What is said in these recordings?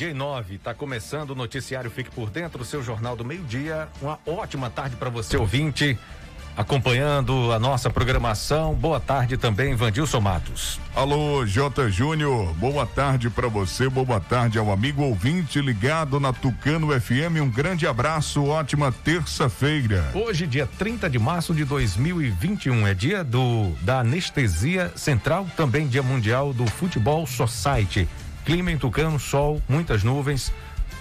Meio-dia e nove, está começando o noticiário Fique por Dentro, o seu jornal do meio-dia. Uma ótima tarde para você, ouvinte, acompanhando a nossa programação. Boa tarde também, Vandilson Matos. Alô, J. Júnior, boa tarde para você, boa tarde ao amigo ouvinte ligado na Tucano FM. Um grande abraço, ótima terça-feira. Hoje, dia 30 de março de 2021, é dia do da anestesia central, também dia mundial do futebol society. Clima em Tucano, sol, muitas nuvens,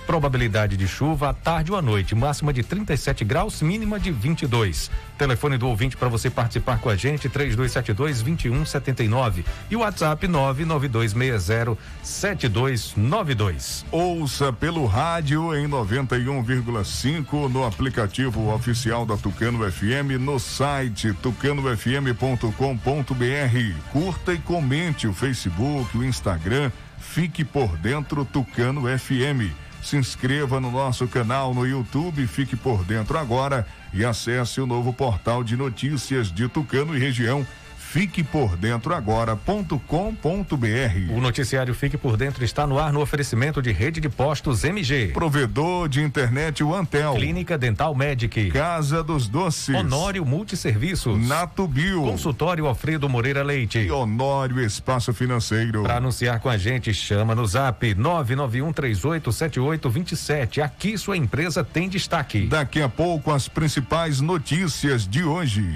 probabilidade de chuva à tarde ou à noite, máxima de 37 graus, mínima de 22. Telefone do ouvinte para você participar com a gente, 3272 2179 e o WhatsApp 99260 7292. Ouça pelo rádio em 91,5 no aplicativo oficial da Tucano FM, no site tucanofm.com.br. Curta e comente o Facebook, o Instagram Fique por dentro Tucano FM. Se inscreva no nosso canal no YouTube, fique por dentro agora e acesse o novo portal de notícias de Tucano e região Fique por dentro agora.com.br. O noticiário Fique por Dentro está no ar no oferecimento de rede de postos MG. Provedor de internet o Antel. Clínica Dental Medic. Casa dos Doces. Honório Multisserviços. Natubio. Consultório Alfredo Moreira Leite. E Honório Espaço Financeiro. Para anunciar com a gente, chama no zap 991387827. Aqui sua empresa tem destaque. Daqui a pouco as principais notícias de hoje.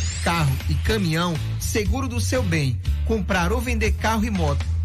carro e caminhão, seguro do seu bem, comprar ou vender carro e moto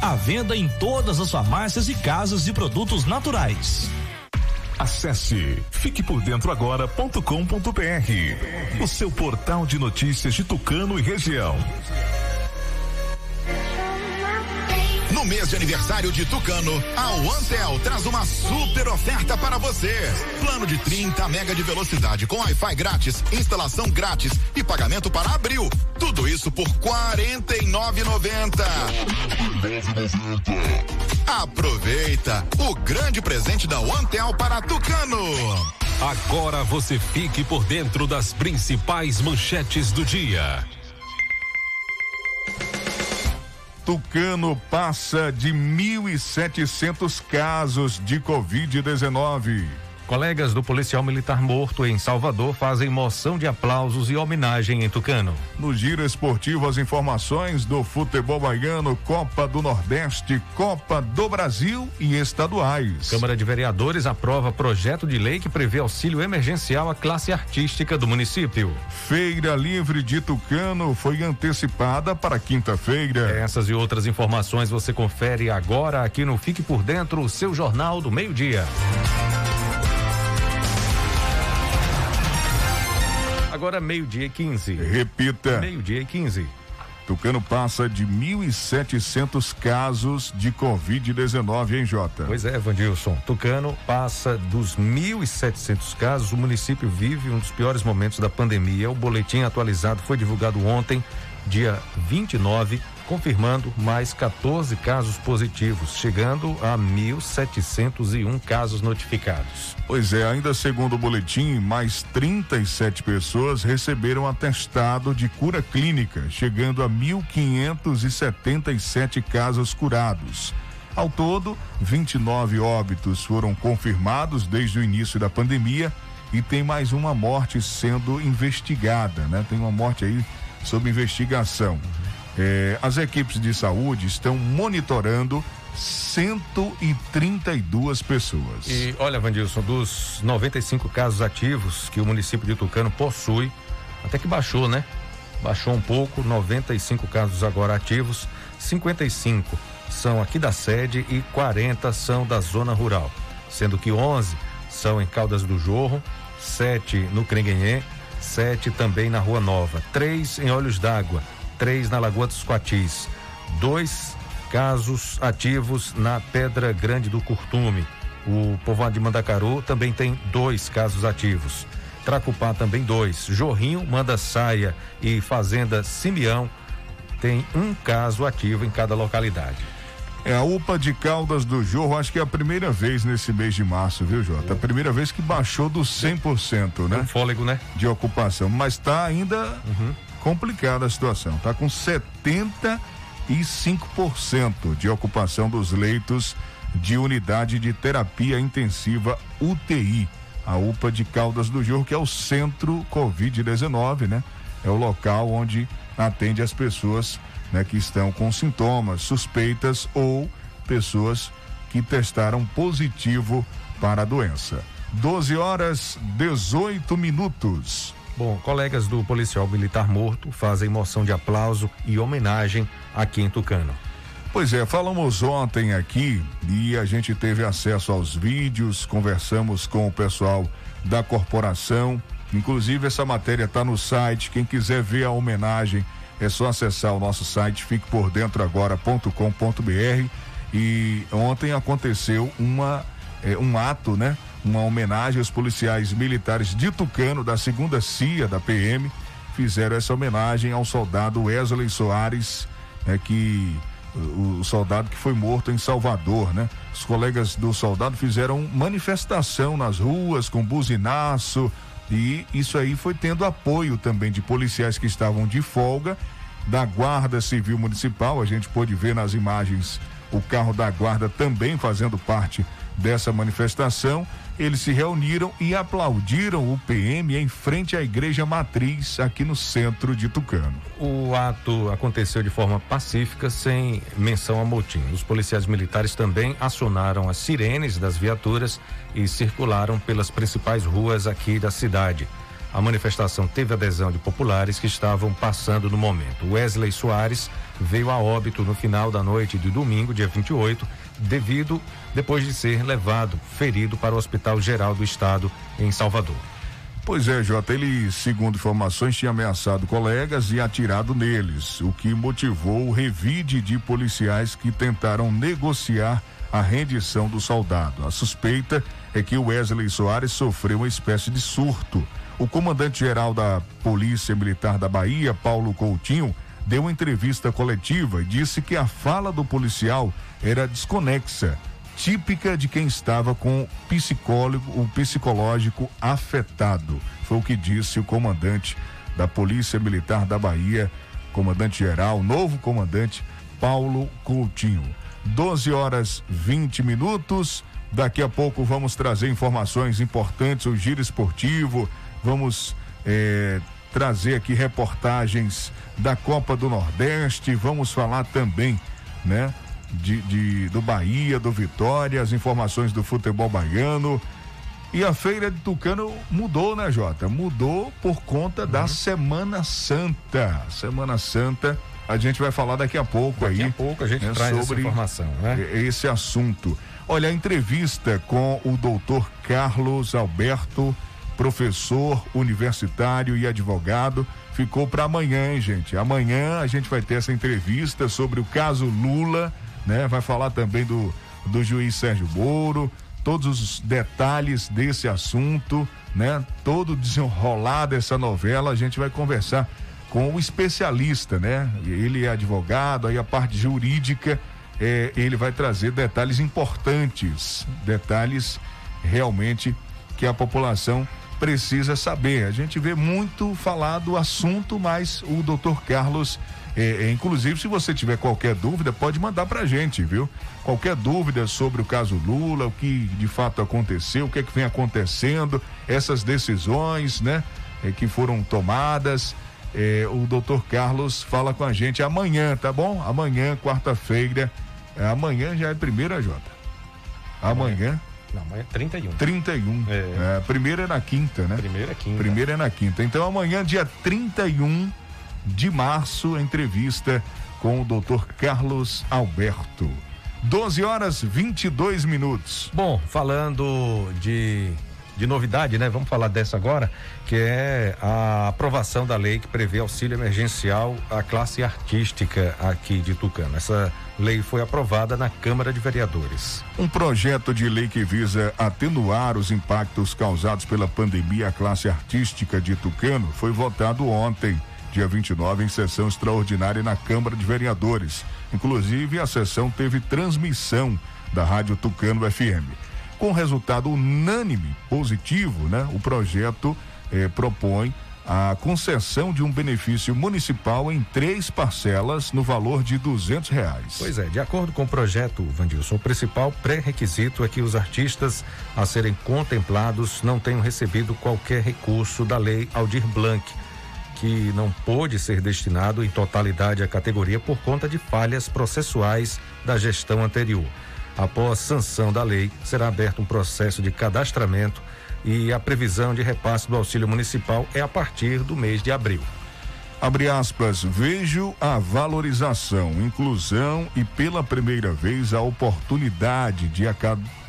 À venda em todas as farmácias e casas de produtos naturais. Acesse fiquepordentroagora.com.br, o seu portal de notícias de Tucano e região. No mês de aniversário de Tucano, a OneTel traz uma super oferta para você. Plano de 30 mega de velocidade com Wi-Fi grátis, instalação grátis e pagamento para abril. Tudo isso por R$ 49,90. Aproveita o grande presente da OneTel para Tucano. Agora você fique por dentro das principais manchetes do dia. Tucano passa de 1.700 casos de Covid-19. Colegas do policial militar morto em Salvador fazem moção de aplausos e homenagem em Tucano. No giro esportivo, as informações do futebol baiano, Copa do Nordeste, Copa do Brasil e estaduais. Câmara de Vereadores aprova projeto de lei que prevê auxílio emergencial à classe artística do município. Feira Livre de Tucano foi antecipada para quinta-feira. Essas e outras informações você confere agora aqui no Fique por Dentro, o seu jornal do meio-dia. Agora meio-dia e 15. Repita. Meio-dia e 15. Tucano passa de 1.700 casos de Covid-19 em Jota. Pois é, Vandilson. Tucano passa dos 1.700 casos. O município vive um dos piores momentos da pandemia. O boletim atualizado foi divulgado ontem, dia 29, confirmando mais 14 casos positivos, chegando a 1.701 casos notificados. Pois é, ainda segundo o boletim, mais 37 pessoas receberam atestado de cura clínica, chegando a 1.577 casos curados. Ao todo, 29 óbitos foram confirmados desde o início da pandemia e tem mais uma morte sendo investigada, né? Tem uma morte aí sob investigação. É, as equipes de saúde estão monitorando 132 pessoas. E olha, Vandilson, dos 95 casos ativos que o município de Tucano possui, até que baixou, né? Baixou um pouco, 95 casos agora ativos, 55 são aqui da sede e 40 são da zona rural, sendo que 11 são em Caldas do Jorro, 7 no Crenguenhê, 7 também na Rua Nova, 3 em Olhos d'Água, 3 na Lagoa dos Coatis, dois casos ativos na Pedra Grande do Curtume. O povoado de Mandacaru também tem dois casos ativos. Tracupá também dois. Jorrinho, Manda Saia e Fazenda Simeão tem um caso ativo em cada localidade. É a UPA de Caldas do Jorro, acho que é a primeira vez nesse mês de março, viu, Jota? A primeira vez que baixou do 100%, né? Um fôlego, né? De ocupação, mas está ainda uhum. Complicada a situação. Tá com 75% de ocupação dos leitos de unidade de terapia intensiva UTI. A UPA de Caldas do Jorro, que é o centro Covid-19, né? É o local onde atende as pessoas né, que estão com sintomas, suspeitas ou pessoas que testaram positivo para a doença. 12 horas 18 minutos. Bom, colegas do policial militar morto fazem moção de aplauso e homenagem aqui em Tucano. Pois é, falamos ontem aqui e a gente teve acesso aos vídeos, conversamos com o pessoal da corporação. Inclusive, essa matéria está no site. Quem quiser ver a homenagem, é só acessar o nosso site fiquepordentroagora.com.br. E ontem aconteceu uma, é, um ato, né? Uma homenagem aos policiais militares de Tucano, da segunda CIA da PM. Fizeram essa homenagem ao soldado Wesley Soares, é, que o, soldado que foi morto em Salvador, né? Os colegas do soldado fizeram manifestação nas ruas com buzinaço, e isso aí foi tendo apoio também de policiais que estavam de folga, da Guarda Civil Municipal. A gente pôde ver nas imagens o carro da guarda também fazendo parte dessa manifestação. Eles se reuniram e aplaudiram o PM em frente à igreja matriz aqui no centro de Tucano. O ato aconteceu de forma pacífica, sem menção a motim. Os policiais militares também acionaram as sirenes das viaturas e circularam pelas principais ruas aqui da cidade. A manifestação teve adesão de populares que estavam passando no momento. Wesley Soares veio a óbito no final da noite de domingo, dia 28, devido depois de ser levado ferido para o Hospital Geral do Estado em Salvador. Pois é, Jota, ele, segundo informações, tinha ameaçado colegas e atirado neles, o que motivou o revide de policiais que tentaram negociar a rendição do soldado. A suspeita é que Wesley Soares sofreu uma espécie de surto o comandante-geral da Polícia Militar da Bahia, Paulo Coutinho, deu entrevista coletiva e disse que a fala do policial era desconexa, típica de quem estava com psicólogo, o psicológico afetado. Foi o que disse o comandante da Polícia Militar da Bahia, comandante-geral, novo comandante Paulo Coutinho. 12 horas 20 minutos. Daqui a pouco vamos trazer informações importantes, o giro esportivo, Vamos é, trazer aqui reportagens da Copa do Nordeste. Vamos falar também, né? De, de, do Bahia, do Vitória, as informações do futebol baiano. E a feira de Tucano mudou, né, Jota? Mudou por conta uhum. da Semana Santa. Semana Santa, a gente vai falar daqui a pouco daqui aí. Daqui a pouco a gente né, traz sobre essa informação, né? Esse assunto. Olha, a entrevista com o doutor Carlos Alberto professor universitário e advogado. Ficou para amanhã, hein, gente? Amanhã a gente vai ter essa entrevista sobre o caso Lula, né? Vai falar também do, do juiz Sérgio Moro, todos os detalhes desse assunto, né? Todo desenrolar dessa novela, a gente vai conversar com o especialista, né? Ele é advogado, aí a parte jurídica, é, ele vai trazer detalhes importantes, detalhes realmente que a população precisa saber. A gente vê muito falar do assunto, mas o doutor Carlos, é, inclusive, se você tiver qualquer dúvida, pode mandar pra gente, viu? Qualquer dúvida sobre o caso Lula, o que de fato aconteceu, o que é que vem acontecendo, essas decisões, né? É, que foram tomadas. O doutor Carlos fala com a gente amanhã, tá bom? Amanhã, quarta-feira. Amanhã já é primeira, Jota. Amanhã. Não, amanhã é 31. 31. É. é. Primeira é na quinta, né? Primeira é quinta. Primeira é na quinta. Então amanhã, dia 31 de março, entrevista com o doutor Carlos Alberto. 12 horas 22 minutos. Bom, falando de de novidade, né? Vamos falar dessa agora, que é a aprovação da lei que prevê auxílio emergencial à classe artística aqui de Tucano. Essa lei foi aprovada na Câmara de Vereadores. Um projeto de lei que visa atenuar os impactos causados pela pandemia à classe artística de Tucano foi votado ontem, dia 29, em sessão extraordinária na Câmara de Vereadores. Inclusive, a sessão teve transmissão da Rádio Tucano FM. Com resultado unânime positivo, né? O projeto eh, propõe a concessão de um benefício municipal em três parcelas no valor de duzentos reais. Pois é, de acordo com o projeto, Vandilson, o principal pré-requisito é que os artistas a serem contemplados não tenham recebido qualquer recurso da lei Aldir Blanc, que não pôde ser destinado em totalidade à categoria por conta de falhas processuais da gestão anterior. Após sanção da lei, será aberto um processo de cadastramento e a previsão de repasse do auxílio municipal é a partir do mês de abril. Abre aspas, vejo a valorização, inclusão e pela primeira vez a oportunidade de a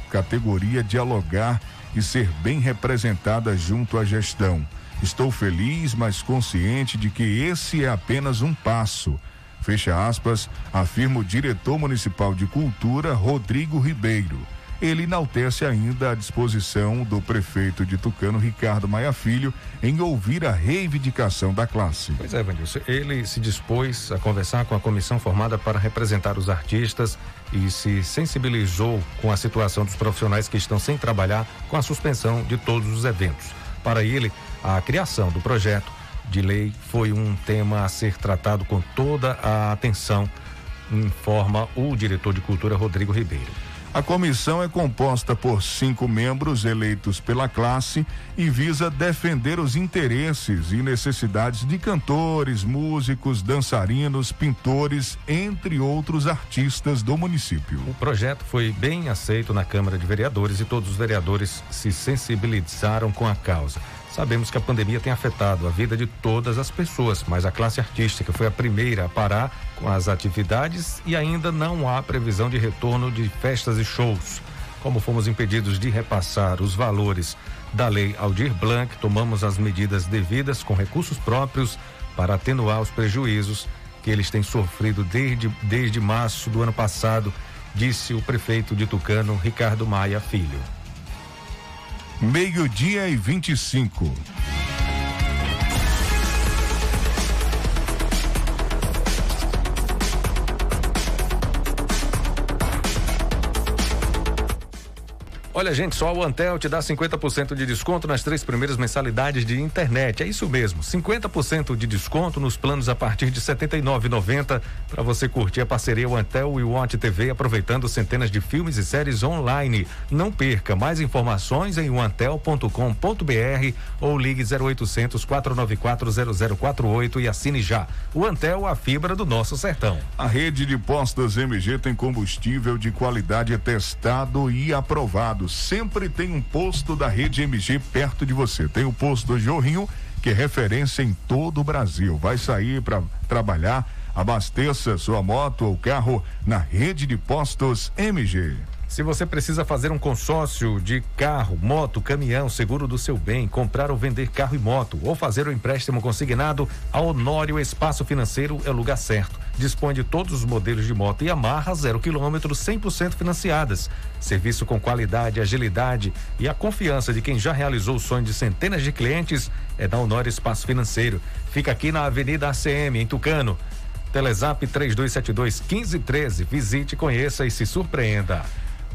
categoria dialogar e ser bem representada junto à gestão. Estou feliz, mas consciente de que esse é apenas um passo Fecha aspas, afirma o diretor municipal de cultura, Rodrigo Ribeiro. Ele enaltece ainda a disposição do prefeito de Tucano, Ricardo Maia Filho, em ouvir a reivindicação da classe. Pois é, Vandilson. Ele se dispôs a conversar com a comissão formada para representar os artistas e se sensibilizou com a situação dos profissionais que estão sem trabalhar com a suspensão de todos os eventos. Para ele, a criação do projeto de lei foi um tema a ser tratado com toda a atenção informa o diretor de cultura Rodrigo Ribeiro. A comissão é composta por cinco membros eleitos pela classe e visa defender os interesses e necessidades de cantores, músicos, dançarinos, pintores, entre outros artistas do município. O projeto foi bem aceito na Câmara de Vereadores e todos os vereadores se sensibilizaram com a causa. Sabemos que a pandemia tem afetado a vida de todas as pessoas, mas a classe artística foi a primeira a parar com as atividades e ainda não há previsão de retorno de festas e shows. Como fomos impedidos de repassar os valores da lei Aldir Blanc, tomamos as medidas devidas com recursos próprios para atenuar os prejuízos que eles têm sofrido desde, desde março do ano passado, disse o prefeito de Tucano, Ricardo Maia Filho meio-dia e 25. Olha, gente, só o Antel te dá 50% de desconto nas três primeiras mensalidades de internet. É isso mesmo, 50% de desconto nos planos a partir de R$ 79,90 para você curtir a parceria o Antel e o Want TV aproveitando centenas de filmes e séries online. Não perca mais informações em antel.com.br ou ligue 0800 494 0048 e assine já. O Antel, a fibra do nosso sertão. A rede de postos MG tem combustível de qualidade testado e aprovado sempre tem um posto da rede MG perto de você. Tem o posto do Jorrinho, que é referência em todo o Brasil. Vai sair para trabalhar, abasteça sua moto ou carro na rede de postos MG. Se você precisa fazer um consórcio de carro, moto, caminhão, seguro do seu bem, comprar ou vender carro e moto, ou fazer um empréstimo consignado, a Honório Espaço Financeiro é o lugar certo. Dispõe de todos os modelos de moto e amarra zero quilômetro, 100% financiadas. Serviço com qualidade, agilidade e a confiança de quem já realizou o sonho de centenas de clientes é da Honório Espaço Financeiro. Fica aqui na Avenida ACM, em Tucano. Telezap 3272 1513. Visite, conheça e se surpreenda.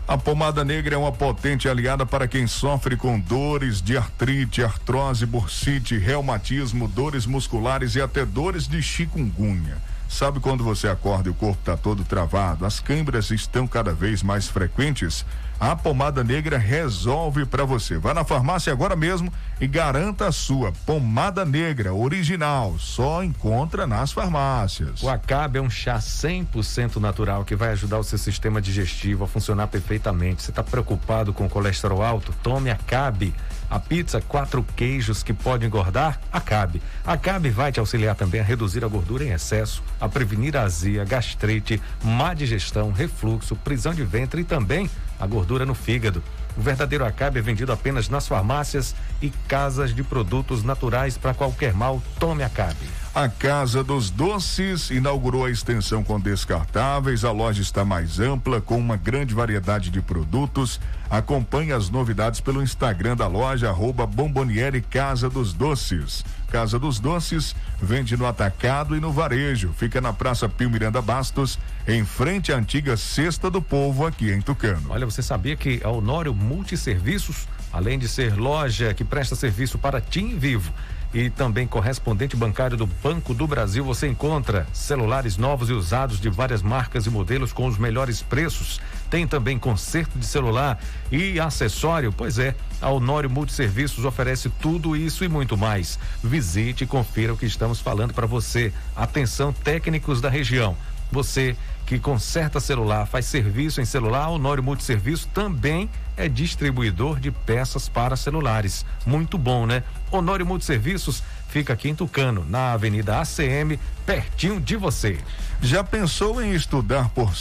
A pomada negra é uma potente aliada para quem sofre com dores de artrite, artrose, bursite, reumatismo, dores musculares e até dores de chikungunya. Sabe quando você acorda e o corpo está todo travado, as câimbras estão cada vez mais frequentes? A pomada negra resolve para você. Vá na farmácia agora mesmo e garanta a sua pomada negra original. Só encontra nas farmácias. O Acabe é um chá 100% natural que vai ajudar o seu sistema digestivo a funcionar perfeitamente. Você está preocupado com colesterol alto? Tome Acabe. A pizza quatro queijos que pode engordar? Acabe. Acabe vai te auxiliar também a reduzir a gordura em excesso, a prevenir a azia, gastrite, má digestão, refluxo, prisão de ventre e também a gordura no fígado. O verdadeiro Acabe é vendido apenas nas farmácias e casas de produtos naturais para qualquer mal. Tome Acabe. A Casa dos Doces inaugurou a extensão com descartáveis. A loja está mais ampla, com uma grande variedade de produtos. Acompanhe as novidades pelo Instagram da loja, arroba Bomboniere Casa dos Doces. Casa dos Doces vende no atacado e no varejo. Fica na Praça Pio Miranda Bastos, em frente à antiga Cesta do Povo, aqui em Tucano. Olha, você sabia que a Honório Multiserviços, além de ser loja que presta serviço para Tim Vivo, e também correspondente bancário do Banco do Brasil, você encontra celulares novos e usados de várias marcas e modelos com os melhores preços. Tem também conserto de celular e acessório. Pois é, a Honório Multiserviços oferece tudo isso e muito mais. Visite e confira o que estamos falando para você. Atenção técnicos da região. Você que conserta celular, faz serviço em celular, Honório Multiserviço também é distribuidor de peças para celulares. Muito bom, né? Honório Multiserviços fica aqui em Tucano, na Avenida ACM, pertinho de você. Já pensou em estudar por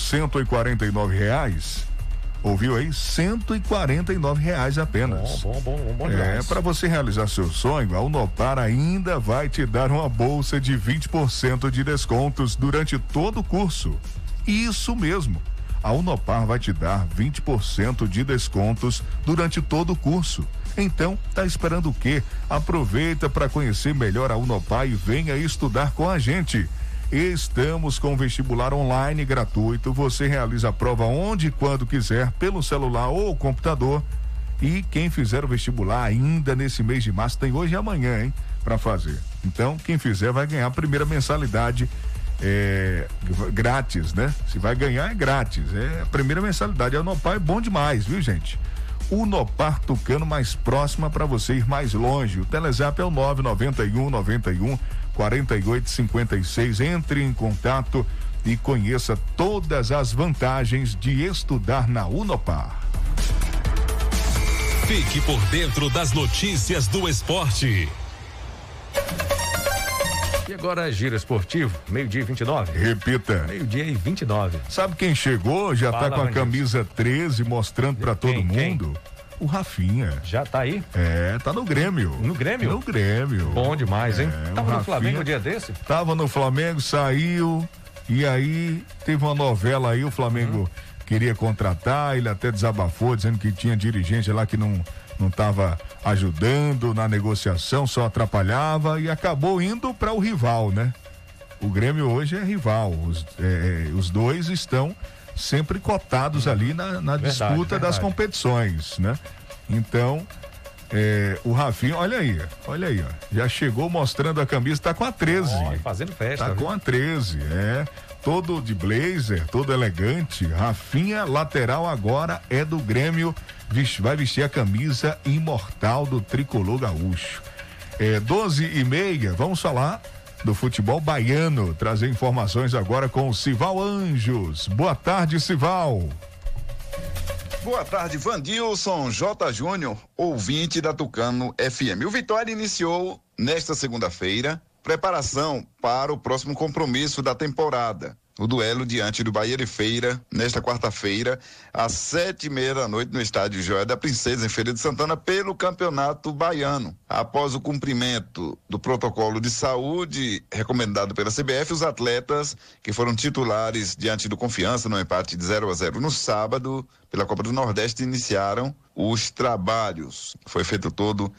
nove reais? Ouviu aí? Cento e quarenta e nove reais apenas. Bom, bom, bom, bom É, para você realizar seu sonho, a Unopar ainda vai te dar uma bolsa de 20% de descontos durante todo o curso. Isso mesmo. A Unopar vai te dar 20% de descontos durante todo o curso. Então, tá esperando o quê? Aproveita para conhecer melhor a Unopar e venha estudar com a gente. Estamos com vestibular online gratuito. Você realiza a prova onde e quando quiser, pelo celular ou computador. E quem fizer o vestibular ainda nesse mês de março tem hoje e amanhã, hein? Para fazer. Então, quem fizer vai ganhar a primeira mensalidade é, grátis, né? Se vai ganhar, é grátis. É a primeira mensalidade. A Unopar é bom demais, viu, gente? Unopar Tucano mais próxima para você ir mais longe. O Telezap é o 991 91 48 56. Entre em contato e conheça todas as vantagens de estudar na Unopar. Fique por dentro das notícias do esporte. E agora giro esportivo, meio-dia e 29. Repita. Meio-dia e 29. Sabe quem chegou? Já Fala, tá com a camisa 13 mostrando para todo quem? mundo. O Rafinha. Já tá aí? É, tá no Grêmio. No Grêmio? No Grêmio. Bom demais, hein? É, Tava no Flamengo um dia desse? Tava no Flamengo, saiu. E aí teve uma novela aí, o Flamengo Uhum. queria contratar, ele até desabafou, dizendo que tinha dirigente lá que não não estava ajudando na negociação, só atrapalhava e acabou indo para o rival, né? O Grêmio hoje é rival. Os, é, é, os dois estão sempre cotados ali na, na Verdade, disputa das verdade. competições, né? Então, é, o Rafinha, olha aí, olha aí, ó, já chegou mostrando a camisa, tá com a 13. Ó, fazendo festa. Tá viu? com a 13, é. Todo de blazer, todo elegante. Rafinha, lateral agora é do Grêmio. Vai vestir a camisa imortal do tricolor gaúcho. É 12 e meia, vamos falar do futebol baiano. Trazer informações agora com o Sival Anjos. Boa tarde, Sival. Boa tarde, Vandilson J. Júnior, ouvinte da Tucano FM. O Vitória iniciou nesta segunda-feira preparação para o próximo compromisso da temporada. O duelo diante do Bahia de Feira, nesta quarta-feira, às sete e meia da noite, no estádio Joia da Princesa, em Feira de Santana, pelo Campeonato Baiano. Após o cumprimento do protocolo de saúde recomendado pela CBF, os atletas que foram titulares diante do Confiança no empate de 0 a 0 no sábado, pela Copa do Nordeste, iniciaram os trabalhos. Foi feito todo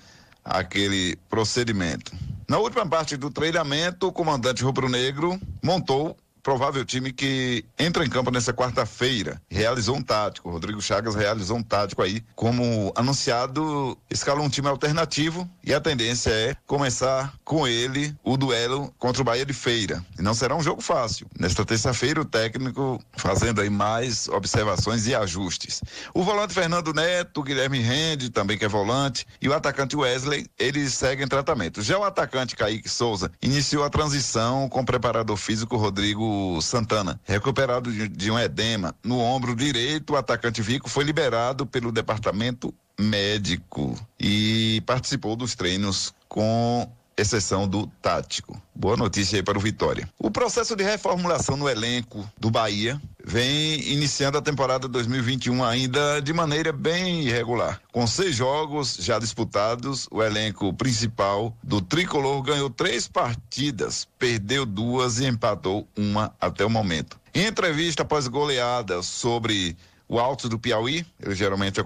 aquele procedimento. Na última parte do treinamento, o comandante rubro-negro montou provável time que entra em campo nessa quarta-feira. Realizou um tático. Rodrigo Chagas realizou um tático aí. Como anunciado, escalou um time alternativo e a tendência é começar com ele o duelo contra o Bahia de Feira. E não será um jogo fácil. Nesta terça-feira, o técnico fazendo aí mais observações e ajustes. O volante Fernando Neto, Guilherme Rende, também que é volante, e o atacante Wesley, eles seguem tratamento. Já o atacante Kaique Souza iniciou a transição com o preparador físico Rodrigo Santana. Recuperado de, um edema no ombro direito, o atacante Vico foi liberado pelo departamento médico e participou dos treinos com exceção do tático. Boa notícia aí para o Vitória. O processo de reformulação no elenco do Bahia vem iniciando a temporada 2021 ainda de maneira bem irregular. Com seis jogos já disputados, o elenco principal do tricolor ganhou três partidas, perdeu duas e empatou uma até o momento. Em entrevista após goleada sobre o Alto do Piauí, ele geralmente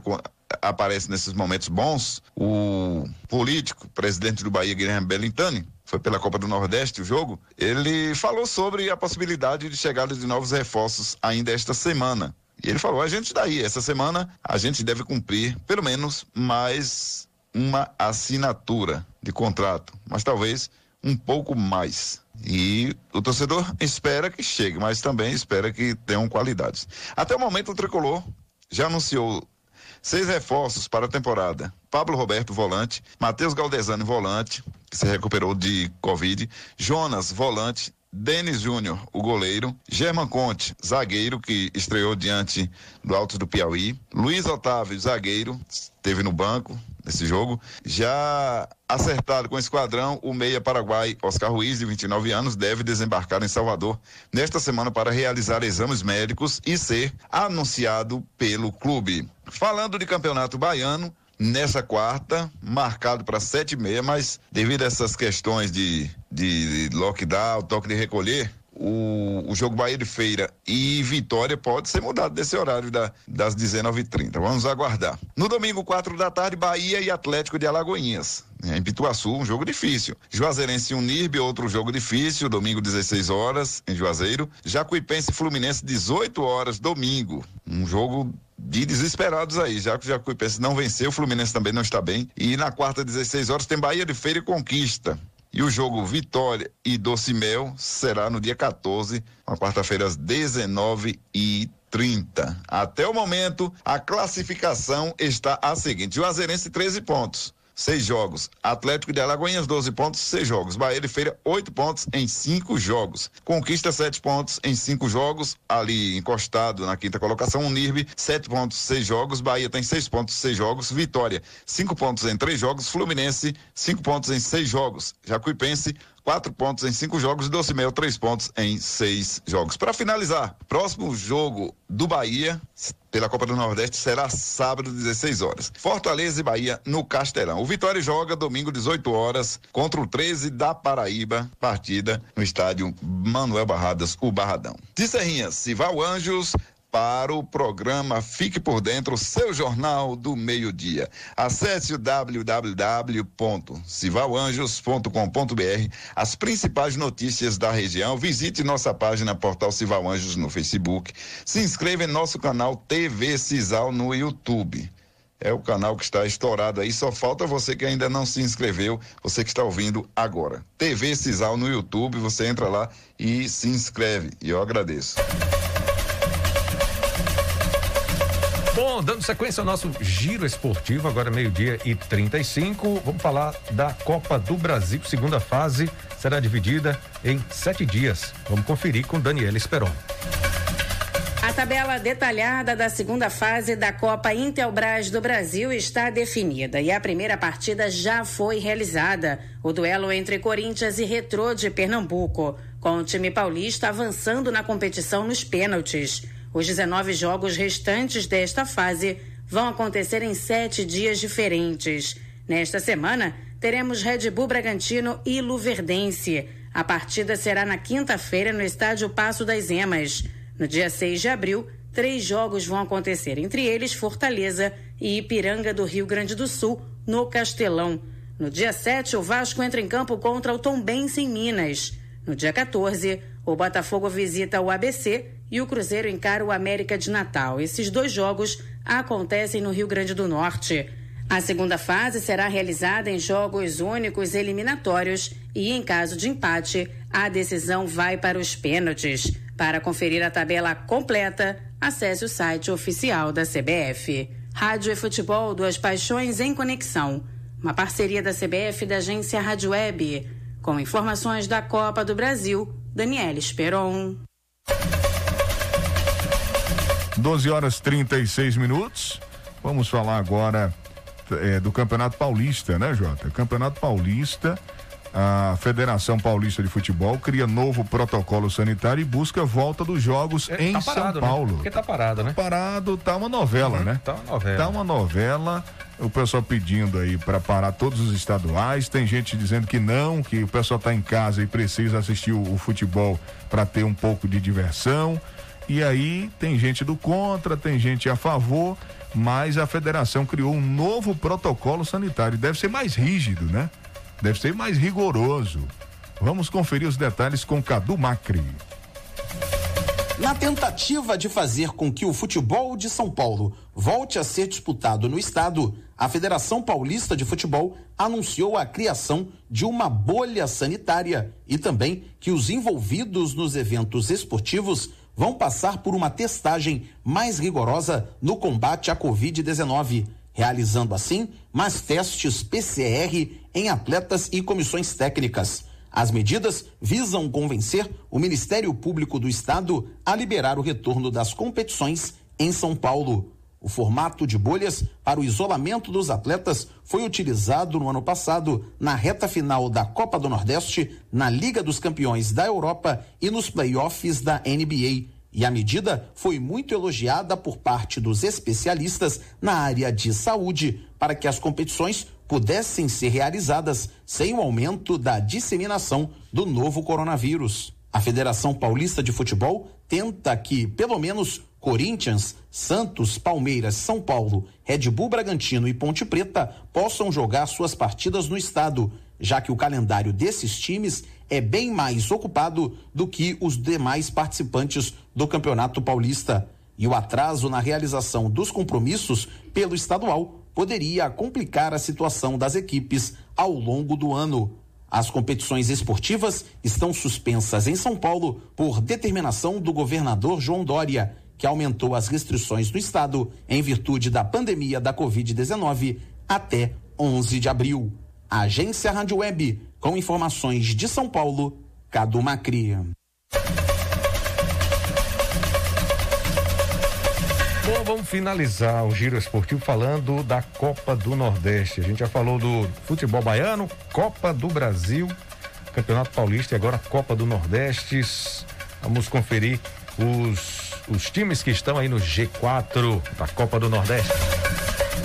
aparece nesses momentos bons, o político, presidente do Bahia, Guilherme Bellintani, foi pela Copa do Nordeste o jogo, ele falou sobre a possibilidade de chegada de novos reforços ainda esta semana. E ele falou: a gente daí, essa semana a gente deve cumprir pelo menos mais uma assinatura de contrato, mas talvez um pouco mais. E o torcedor espera que chegue, mas também espera que tenham qualidades. Até o momento, o tricolor já anunciou seis reforços para a temporada. Pablo Roberto, volante. Matheus Galdesani, volante, que se recuperou de Covid. Jonas, volante. Denis Júnior, o goleiro. German Conte, zagueiro, que estreou diante do Alto do Piauí. Luiz Otávio, zagueiro, esteve no banco nesse jogo. Já acertado com o esquadrão, o meia paraguai Oscar Ruiz, de 29 anos, deve desembarcar em Salvador nesta semana para realizar exames médicos e ser anunciado pelo clube. Falando de campeonato baiano, nessa quarta, marcado para sete e meia, mas devido a essas questões de, de lockdown, toque de recolher, o, o jogo Bahia de Feira e Vitória pode ser mudado desse horário da, das 19h30. Vamos aguardar. No domingo, quatro da tarde, Bahia e Atlético de Alagoinhas. É, Em Pituaçu, um jogo difícil. Juazeirense e Unirbe, outro jogo difícil, domingo 16 horas, em Juazeiro. Jacuipense e Fluminense, 18 horas, domingo. Um jogo de desesperados aí, já que o Jacuipense não venceu, o Fluminense também não está bem. E na quarta, 16 horas, tem Bahia de Feira e Conquista. E o jogo Vitória e Docimel será no dia 14, na quarta-feira, às 19 e 30. Até o momento, a classificação está a seguinte: Juazeirense 13 pontos seis jogos. Atlético de Alagoinhas, 12 pontos, seis jogos. Bahia de Feira, oito pontos em cinco jogos. Conquista, sete pontos em cinco jogos. Ali encostado na quinta colocação, o Nirbe, sete pontos, seis jogos. Bahia tem seis pontos, seis jogos. Vitória, cinco pontos em três jogos. Fluminense, cinco pontos em seis jogos. Jacuipense, quatro pontos em cinco jogos e Doce Mel, três pontos em seis jogos. Para finalizar, próximo jogo do Bahia pela Copa do Nordeste será sábado, 16 horas. Fortaleza e Bahia no Castelão. O Vitória joga domingo, 18 horas, contra o 13 da Paraíba, partida no estádio Manuel Barradas, o Barradão. De Serrinha, Sival Anjos, para o programa Fique por Dentro, seu jornal do meio-dia. Acesse www.civalanjos.com.br, as principais notícias da região. Visite nossa página Portal Cival Anjos no Facebook. Se inscreva em nosso canal TV Cisal no YouTube. É o canal que está estourado aí, só falta você que ainda não se inscreveu, você que está ouvindo agora. TV Cisal no YouTube, você entra lá e se inscreve. E eu agradeço. Bom, dando sequência ao nosso giro esportivo, agora meio-dia e 35, vamos falar da Copa do Brasil, segunda fase, será dividida em sete dias. Vamos conferir com Daniela Esperon. A tabela detalhada da segunda fase da Copa Intelbras do Brasil está definida e a primeira partida já foi realizada. O duelo entre Corinthians e Retrô de Pernambuco, com o time paulista avançando na competição nos pênaltis. Os 19 jogos restantes desta fase vão acontecer em sete dias diferentes. Nesta semana, teremos Red Bull Bragantino e Luverdense. A partida será na quinta-feira no estádio Passo das Emas. No dia 6 de abril, três jogos vão acontecer, entre eles Fortaleza e Ipiranga do Rio Grande do Sul, no Castelão. No dia 7, o Vasco entra em campo contra o Tombense em Minas. No dia 14, o Botafogo visita o ABC e o Cruzeiro encara o América de Natal. Esses dois jogos acontecem no Rio Grande do Norte. A segunda fase será realizada em jogos únicos eliminatórios e, em caso de empate, a decisão vai para os pênaltis. Para conferir a tabela completa, acesse o site oficial da CBF. Rádio e Futebol, duas paixões em conexão. Uma parceria da CBF e da agência Rádio Web. Com informações da Copa do Brasil, Daniela Esperon. 12 horas 36 minutos. Vamos falar agora é, do Campeonato Paulista, né, Jota? Campeonato Paulista. A Federação Paulista de Futebol cria novo protocolo sanitário e busca volta dos jogos é, em tá parado, São né? Paulo. Né? Porque tá parado, né? Parado, tá uma novela, uhum, né? Tá uma novela. Tá uma novela. O pessoal pedindo aí para parar todos os estaduais. Tem gente dizendo que não, que o pessoal tá em casa e precisa assistir o, o futebol para ter um pouco de diversão. E aí tem gente do contra, tem gente a favor, mas a federação criou um novo protocolo sanitário. Deve ser mais rígido, né? Deve ser mais rigoroso. Vamos conferir os detalhes com Cadu Macri. Na tentativa de fazer com que o futebol de São Paulo volte a ser disputado no estado, a Federação Paulista de Futebol anunciou a criação de uma bolha sanitária e também que os envolvidos nos eventos esportivos vão passar por uma testagem mais rigorosa no combate à Covid-19, realizando assim mais testes PCR em atletas e comissões técnicas. As medidas visam convencer o Ministério Público do Estado a liberar o retorno das competições em São Paulo. O formato de bolhas para o isolamento dos atletas foi utilizado no ano passado na reta final da Copa do Nordeste, na Liga dos Campeões da Europa e nos playoffs da NBA. E a medida foi muito elogiada por parte dos especialistas na área de saúde para que as competições pudessem ser realizadas sem o aumento da disseminação do novo coronavírus. A Federação Paulista de Futebol tenta que, pelo menos, Corinthians, Santos, Palmeiras, São Paulo, Red Bull Bragantino e Ponte Preta possam jogar suas partidas no estado, já que o calendário desses times é bem mais ocupado do que os demais participantes do Campeonato Paulista. E o atraso na realização dos compromissos pelo estadual poderia complicar a situação das equipes ao longo do ano. As competições esportivas estão suspensas em São Paulo por determinação do governador João Dória, que aumentou as restrições no estado em virtude da pandemia da Covid-19 até 11 de abril. Agência Rádio Web, com informações de São Paulo, Cadu Macri. Bom, vamos finalizar o giro esportivo falando da Copa do Nordeste. A gente já falou do futebol baiano, Copa do Brasil, Campeonato Paulista e agora Copa do Nordeste. Vamos conferir os, os times que estão aí no G4 da Copa do Nordeste.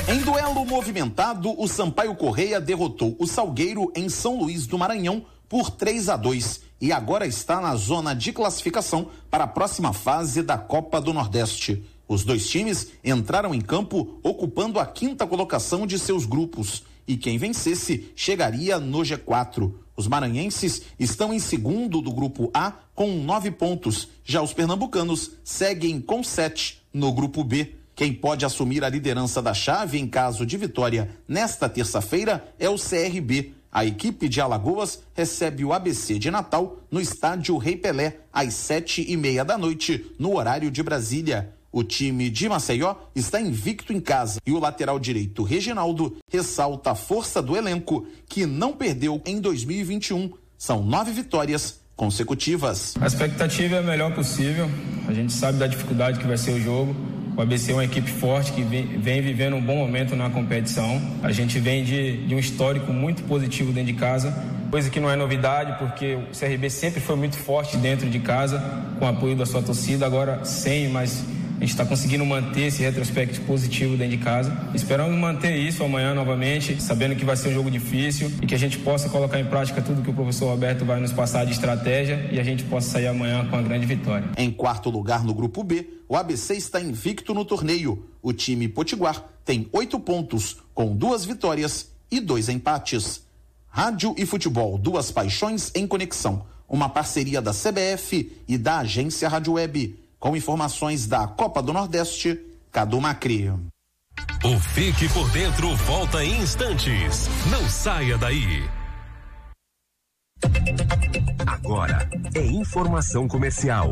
Em duelo movimentado, o Sampaio Correia derrotou o Salgueiro em São Luís do Maranhão por 3 a 2 e agora está na zona de classificação para a próxima fase da Copa do Nordeste. Os dois times entraram em campo ocupando a quinta colocação de seus grupos e quem vencesse chegaria no G4. Os maranhenses estão em segundo do grupo A com nove pontos. Já os pernambucanos seguem com sete no grupo B. Quem pode assumir a liderança da chave em caso de vitória nesta terça-feira é o CRB. A equipe de Alagoas recebe o ABC de Natal no estádio Rei Pelé às sete e meia da noite, no horário de Brasília. O time de Maceió está invicto em casa e o lateral direito Reginaldo ressalta a força do elenco que não perdeu em 2021. São nove vitórias consecutivas. A expectativa é a melhor possível. A gente sabe da dificuldade que vai ser o jogo. O ABC é uma equipe forte que vem, vivendo um bom momento na competição. A gente vem de, de, um histórico muito positivo dentro de casa, coisa que não é novidade, porque o CRB sempre foi muito forte dentro de casa, com o apoio da sua torcida, agora sem, mas a gente está conseguindo manter esse retrospecto positivo dentro de casa. Esperamos manter isso amanhã novamente, sabendo que vai ser um jogo difícil e que a gente possa colocar em prática tudo que o professor Roberto vai nos passar de estratégia e a gente possa sair amanhã com a grande vitória. Em quarto lugar no grupo B, o ABC está invicto no torneio. O time Potiguar tem oito pontos, com duas vitórias e dois empates. Rádio e futebol, duas paixões em conexão. Uma parceria da CBF e da agência Rádio Web. Com informações da Copa do Nordeste, Cadu Macri. O Fique por Dentro volta em instantes. Não saia daí. Agora é informação comercial.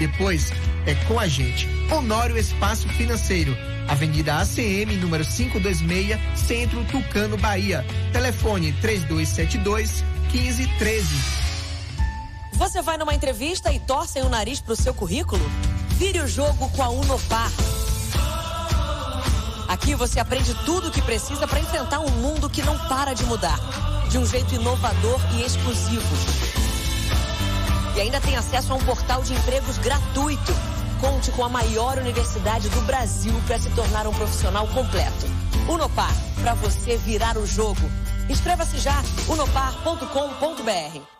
Depois é com a gente. Honório Espaço Financeiro. Avenida ACM, número 526, Centro Tucano, Bahia. Telefone 3272 1513. Você vai numa entrevista e torcem o nariz pro seu currículo? Vire o jogo com a Unopar. Aqui você aprende tudo o que precisa para enfrentar um mundo que não para de mudar, de um jeito inovador e exclusivo. E ainda tem acesso a um portal de empregos gratuito conte com a maior universidade do Brasil para se tornar um profissional completo. Unopar, para você virar o jogo. Inscreva-se já, unopar.com.br.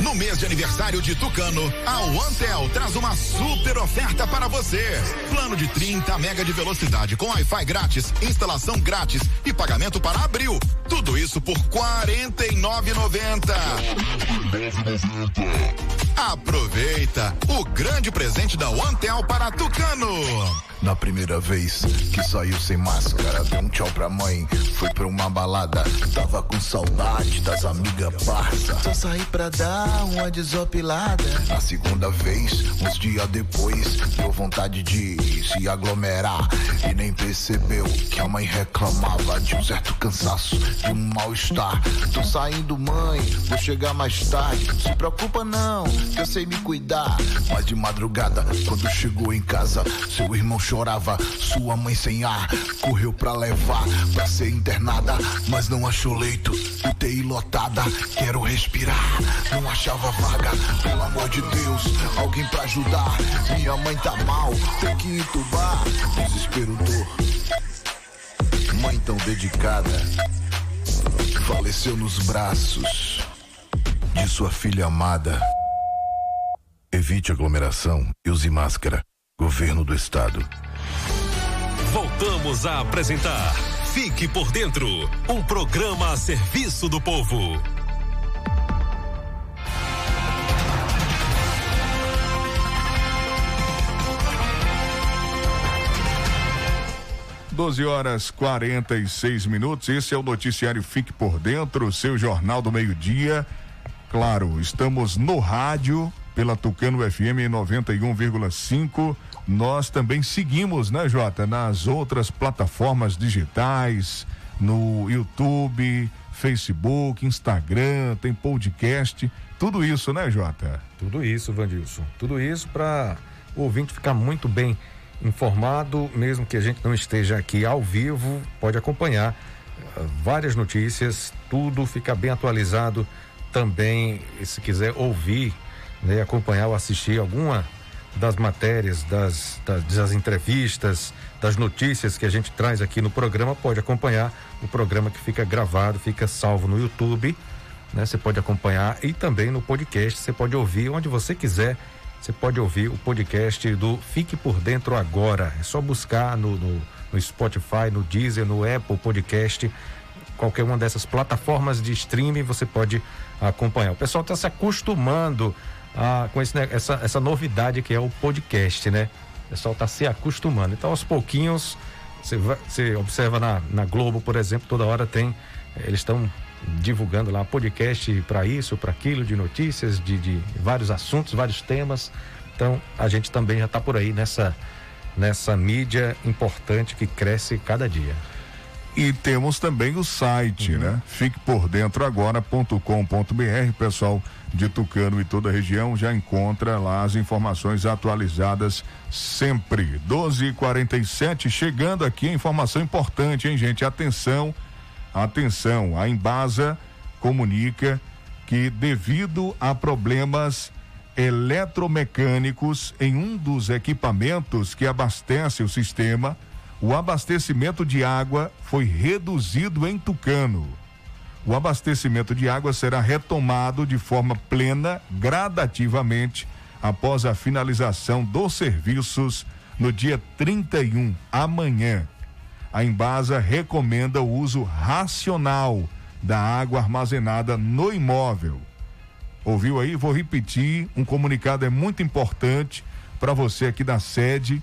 No mês de aniversário de Tucano, a OneTel traz uma super oferta para você. Plano de 30 mega de velocidade com Wi-Fi grátis, instalação grátis e pagamento para abril. Tudo isso por R$ 49,90. Aproveita o grande presente da OneTel para Tucano. Na primeira vez que saiu sem máscara, deu um tchau pra mãe. Foi pra uma balada, tava com saudade das amigas parça. Só saí pra dar uma desopilada. Na segunda vez, uns dias depois, deu vontade de se aglomerar. E nem percebeu que a mãe reclamava de um certo cansaço, de um mal-estar. Tô saindo, mãe, vou chegar mais tarde. Se preocupa não, que eu sei me cuidar. Mas de madrugada, quando chegou em casa, seu irmão chorava, sua mãe sem ar, correu pra levar pra ser internada, mas não achou leito, UTI lotada, quero respirar, não achava vaga, pelo amor de Deus, alguém pra ajudar, minha mãe tá mal, tem que entubar, desespero dor, mãe tão dedicada, faleceu nos braços de sua filha amada. Evite aglomeração e use máscara. Governo do Estado. Voltamos a apresentar Fique por Dentro um programa a serviço do povo. Doze horas 46 minutos. Esse é o noticiário Fique por Dentro, seu jornal do meio-dia. Claro, estamos no rádio pela Tucano FM 91,5. Nós também seguimos, né, Jota, nas outras plataformas digitais, no YouTube, Facebook, Instagram, tem podcast, tudo isso, né, Jota? Tudo isso, Vandilson. Tudo isso para o ouvinte ficar muito bem informado, mesmo que a gente não esteja aqui ao vivo, pode acompanhar uh, várias notícias, tudo fica bem atualizado também, se quiser ouvir né, acompanhar ou assistir alguma das matérias, das, das, das, entrevistas, das notícias que a gente traz aqui no programa, pode acompanhar o programa que fica gravado, fica salvo no YouTube, né? Você pode acompanhar e também no podcast, você pode ouvir onde você quiser, você pode ouvir o podcast do Fique por Dentro Agora. É só buscar no, no, no Spotify, no Deezer, no Apple Podcast, qualquer uma dessas plataformas de streaming você pode acompanhar. O pessoal está se acostumando ah, com esse, essa, essa novidade que é o podcast, né? O pessoal está se acostumando. Então, aos pouquinhos, você observa na, na Globo, por exemplo, toda hora tem. Eles estão divulgando lá podcast para isso, para aquilo, de notícias, de, de vários assuntos, vários temas. Então, a gente também já está por aí nessa, nessa mídia importante que cresce cada dia. E temos também o site, uhum. né? Fique por dentro agora.com.br, pessoal de Tucano e toda a região já encontra lá as informações atualizadas sempre. 12:47 chegando aqui informação importante, hein, gente? Atenção, atenção. A Embasa comunica que devido a problemas eletromecânicos em um dos equipamentos que abastece o sistema, o abastecimento de água foi reduzido em Tucano. O abastecimento de água será retomado de forma plena, gradativamente, após a finalização dos serviços no dia 31, amanhã. A Embasa recomenda o uso racional da água armazenada no imóvel. Ouviu aí? Vou repetir. Um comunicado é muito importante para você aqui da sede.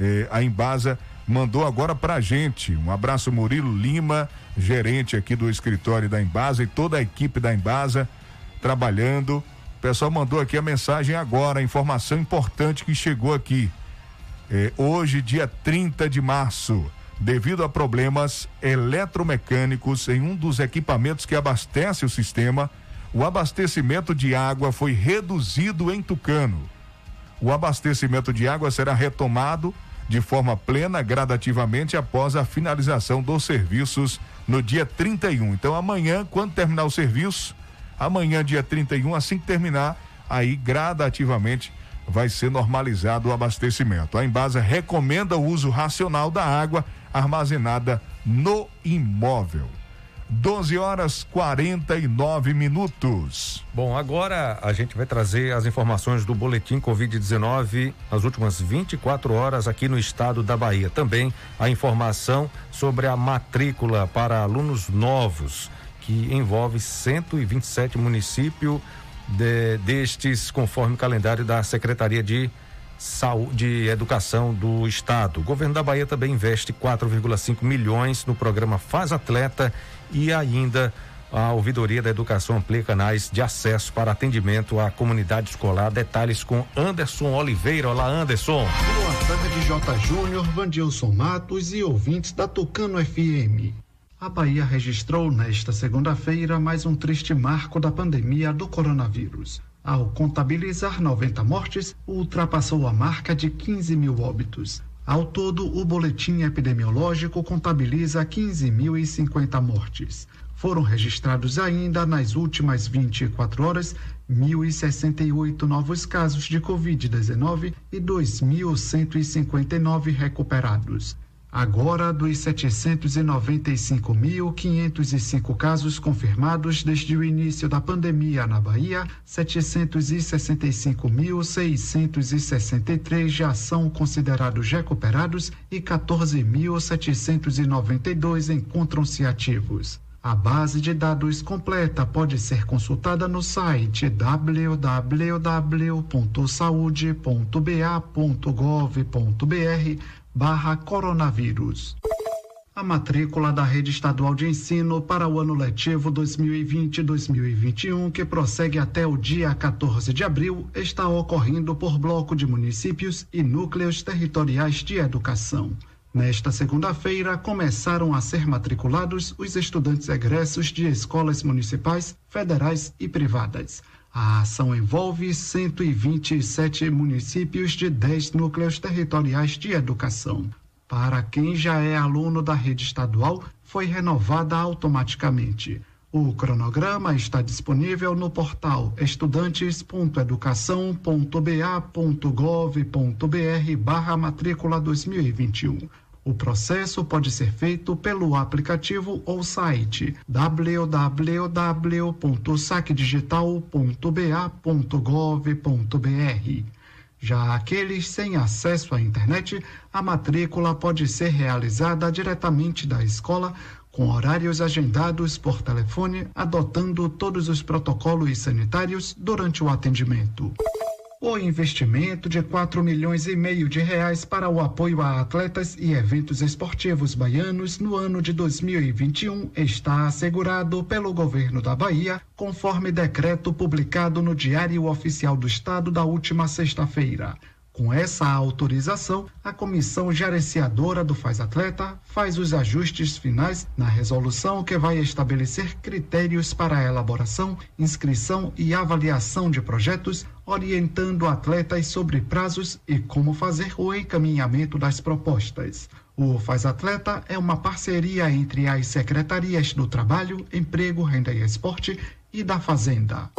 Eh, a Embasa mandou agora pra gente. Um abraço, Murilo Lima, gerente aqui do escritório da Embasa e toda a equipe da Embasa trabalhando. O pessoal mandou aqui a mensagem agora, a informação importante que chegou aqui. É, hoje, dia 30 de março, devido a problemas eletromecânicos em um dos equipamentos que abastece o sistema, o abastecimento de água foi reduzido em Tucano. O abastecimento de água será retomado de forma plena gradativamente após a finalização dos serviços no dia 31. Então amanhã, quando terminar o serviço, amanhã dia 31, assim que terminar, aí gradativamente vai ser normalizado o abastecimento. A Embasa recomenda o uso racional da água armazenada no imóvel. 12 horas 49 minutos. Bom, agora a gente vai trazer as informações do boletim Covid-19 nas últimas 24 horas aqui no estado da Bahia. Também a informação sobre a matrícula para alunos novos, que envolve 127 municípios de, destes, conforme o calendário da Secretaria de de Educação do Estado. O governo da Bahia também investe 4,5 milhões no programa Faz Atleta e ainda a ouvidoria da educação amplia canais de acesso para atendimento à comunidade escolar. Detalhes com Anderson Oliveira. Olá, Anderson. Boa tarde, J. Júnior, Vandilson Matos e ouvintes da Tucano FM. A Bahia registrou nesta segunda-feira mais um triste marco da pandemia do coronavírus. Ao contabilizar 90 mortes, ultrapassou a marca de 15 mil óbitos. Ao todo, o boletim epidemiológico contabiliza 15.050 mortes. Foram registrados ainda, nas últimas 24 horas, 1.068 novos casos de Covid-19 e 2.159 recuperados. Agora, dos 795.505 casos confirmados desde o início da pandemia na Bahia, 765.663 já são considerados recuperados e 14.792 encontram-se ativos. A base de dados completa pode ser consultada no site www.saude.ba.gov.br barra coronavírus. A matrícula da rede estadual de ensino para o ano letivo 2020-2021, que prossegue até o dia 14 de abril, está ocorrendo por bloco de municípios e núcleos territoriais de educação. Nesta segunda-feira, começaram a ser matriculados os estudantes egressos de escolas municipais, federais e privadas. A ação envolve 127 municípios de 10 núcleos territoriais de educação. Para quem já é aluno da rede estadual, foi renovada automaticamente. O cronograma está disponível no portal estudantes.educação.ba.gov.br barra matrícula 2021. O processo pode ser feito pelo aplicativo ou site www.saquedigital.ba.gov.br. Já aqueles sem acesso à internet, a matrícula pode ser realizada diretamente da escola com horários agendados por telefone, adotando todos os protocolos sanitários durante o atendimento. O investimento de 4 milhões e meio de reais para o apoio a atletas e eventos esportivos baianos no ano de 2021 está assegurado pelo governo da Bahia, conforme decreto publicado no Diário Oficial do Estado da última sexta-feira. Com essa autorização, a comissão gerenciadora do Faz Atleta faz os ajustes finais na resolução que vai estabelecer critérios para a elaboração, inscrição e avaliação de projetos, orientando atletas sobre prazos e como fazer o encaminhamento das propostas. O Faz Atleta é uma parceria entre as secretarias do Trabalho, Emprego, Renda e Esporte e da Fazenda.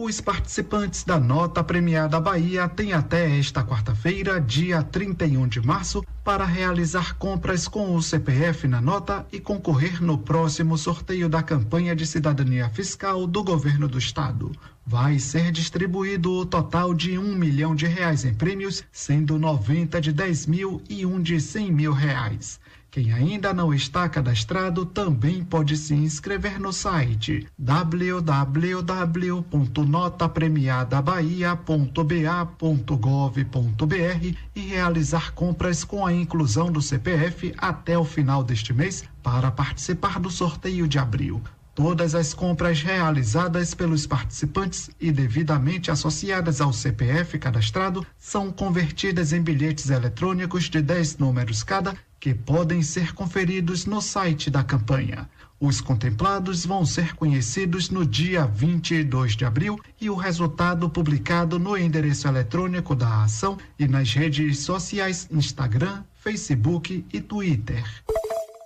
Os participantes da nota premiada Bahia têm até esta quarta-feira, dia 31 de março, para realizar compras com o CPF na nota e concorrer no próximo sorteio da campanha de cidadania fiscal do governo do estado. Vai ser distribuído o total de um milhão de reais em prêmios, sendo 90 de 10 mil e um de 100 mil reais. Quem ainda não está cadastrado também pode se inscrever no site www.notapremiadabahia.ba.gov.br e realizar compras com a inclusão do CPF até o final deste mês para participar do sorteio de abril. Todas as compras realizadas pelos participantes e devidamente associadas ao CPF cadastrado são convertidas em bilhetes eletrônicos de 10 números cada, que podem ser conferidos no site da campanha. Os contemplados vão ser conhecidos no dia 22 de abril e o resultado publicado no endereço eletrônico da ação e nas redes sociais Instagram, Facebook e Twitter.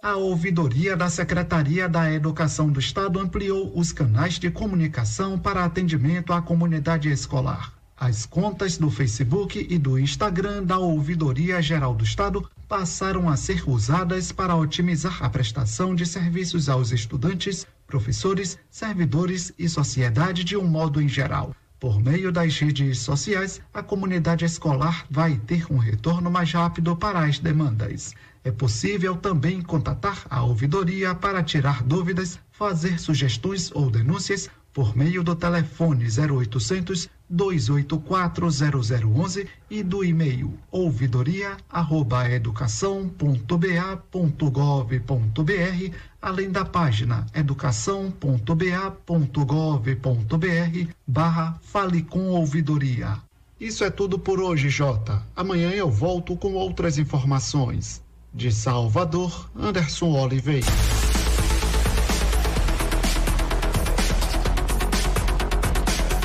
A ouvidoria da Secretaria da Educação do Estado ampliou os canais de comunicação para atendimento à comunidade escolar. As contas do Facebook e do Instagram da Ouvidoria Geral do Estado passaram a ser usadas para otimizar a prestação de serviços aos estudantes, professores, servidores e sociedade de um modo em geral. Por meio das redes sociais, a comunidade escolar vai ter um retorno mais rápido para as demandas. É possível também contatar a ouvidoria para tirar dúvidas, fazer sugestões ou denúncias por meio do telefone 0800 284 0011 e do e-mail ouvidoria@educação.ba.gov.br, além da página educação.ba.gov.br barra Fale com Ouvidoria. Isso é tudo por hoje, Jota. Amanhã eu volto com outras informações. De Salvador, Anderson Oliveira.